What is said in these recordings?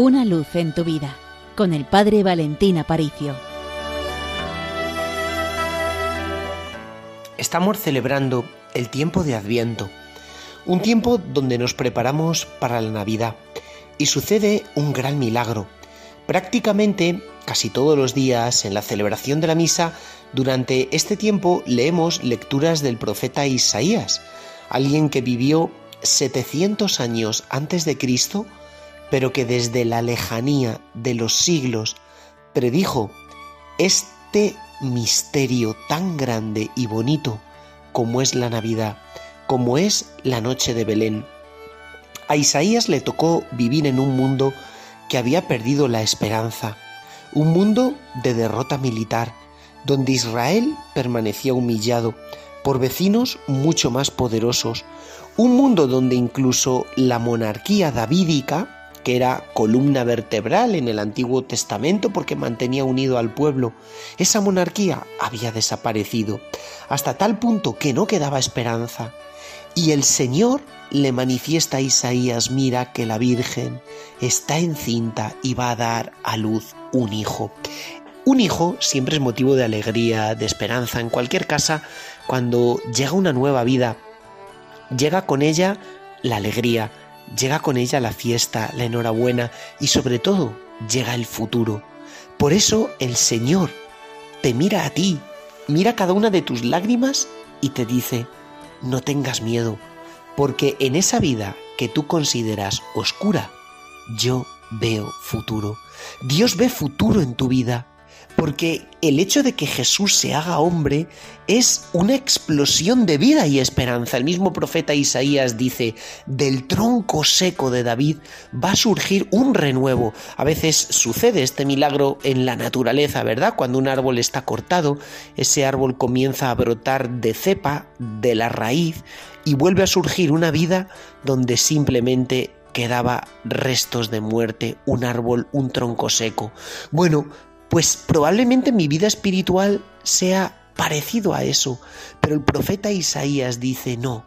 Una luz en tu vida con el Padre Valentín Aparicio. Estamos celebrando el tiempo de Adviento, un tiempo donde nos preparamos para la Navidad y sucede un gran milagro. Prácticamente casi todos los días en la celebración de la misa, durante este tiempo leemos lecturas del profeta Isaías, alguien que vivió 700 años antes de Cristo pero que desde la lejanía de los siglos predijo este misterio tan grande y bonito como es la Navidad, como es la noche de Belén. A Isaías le tocó vivir en un mundo que había perdido la esperanza, un mundo de derrota militar, donde Israel permanecía humillado por vecinos mucho más poderosos, un mundo donde incluso la monarquía davídica que era columna vertebral en el Antiguo Testamento porque mantenía unido al pueblo, esa monarquía había desaparecido, hasta tal punto que no quedaba esperanza. Y el Señor le manifiesta a Isaías, mira que la Virgen está encinta y va a dar a luz un hijo. Un hijo siempre es motivo de alegría, de esperanza, en cualquier casa, cuando llega una nueva vida, llega con ella la alegría, llega con ella la fiesta, la enhorabuena y sobre todo llega el futuro. Por eso el Señor te mira a ti, mira cada una de tus lágrimas y te dice, no tengas miedo, porque en esa vida que tú consideras oscura, yo veo futuro. Dios ve futuro en tu vida porque el hecho de que Jesús se haga hombre es una explosión de vida y esperanza. El mismo profeta Isaías dice, del tronco seco de David va a surgir un renuevo. A veces sucede este milagro en la naturaleza, ¿verdad? Cuando un árbol está cortado, ese árbol comienza a brotar de cepa, de la raíz, y vuelve a surgir una vida donde simplemente quedaba restos de muerte, un árbol, un tronco seco. Bueno, pues probablemente mi vida espiritual sea parecido a eso, pero el profeta Isaías dice, no,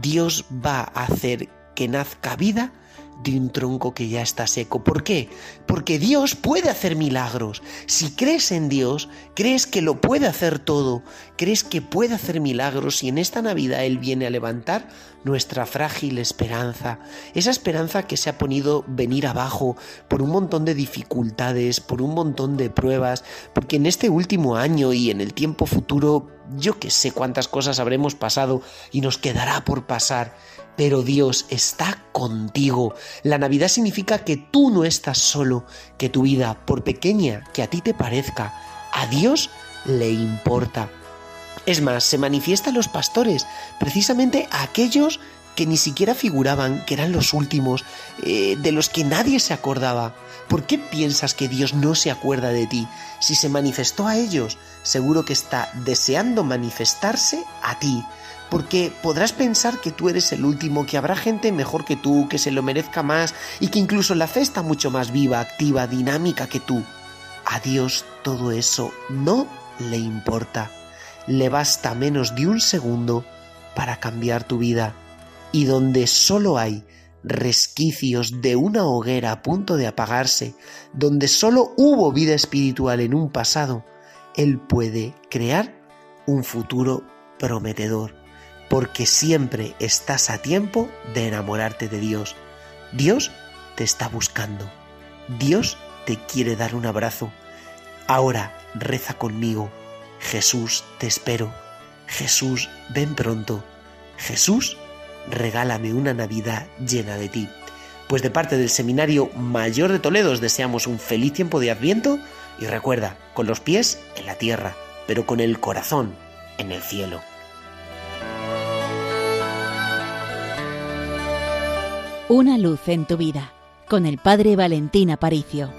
Dios va a hacer que nazca vida de un tronco que ya está seco. ¿Por qué? Porque Dios puede hacer milagros. Si crees en Dios, crees que lo puede hacer todo, crees que puede hacer milagros y en esta Navidad Él viene a levantar nuestra frágil esperanza, esa esperanza que se ha ponido venir abajo por un montón de dificultades, por un montón de pruebas, porque en este último año y en el tiempo futuro yo que sé cuántas cosas habremos pasado y nos quedará por pasar pero Dios está contigo. La Navidad significa que tú no estás solo, que tu vida, por pequeña que a ti te parezca, a Dios le importa. Es más, se manifiesta a los pastores, precisamente a aquellos que ni siquiera figuraban, que eran los últimos, eh, de los que nadie se acordaba. ¿Por qué piensas que Dios no se acuerda de ti? Si se manifestó a ellos, seguro que está deseando manifestarse a ti porque podrás pensar que tú eres el último, que habrá gente mejor que tú, que se lo merezca más y que incluso la fe está mucho más viva, activa, dinámica que tú. A Dios todo eso no le importa. Le basta menos de un segundo para cambiar tu vida. Y donde solo hay resquicios de una hoguera a punto de apagarse, donde solo hubo vida espiritual en un pasado, Él puede crear un futuro prometedor porque siempre estás a tiempo de enamorarte de Dios. Dios te está buscando. Dios te quiere dar un abrazo. Ahora reza conmigo. Jesús, te espero. Jesús, ven pronto. Jesús, regálame una Navidad llena de ti. Pues de parte del Seminario Mayor de Toledo os deseamos un feliz tiempo de Adviento y recuerda, con los pies en la tierra, pero con el corazón en el cielo. Una luz en tu vida con el Padre Valentín Aparicio.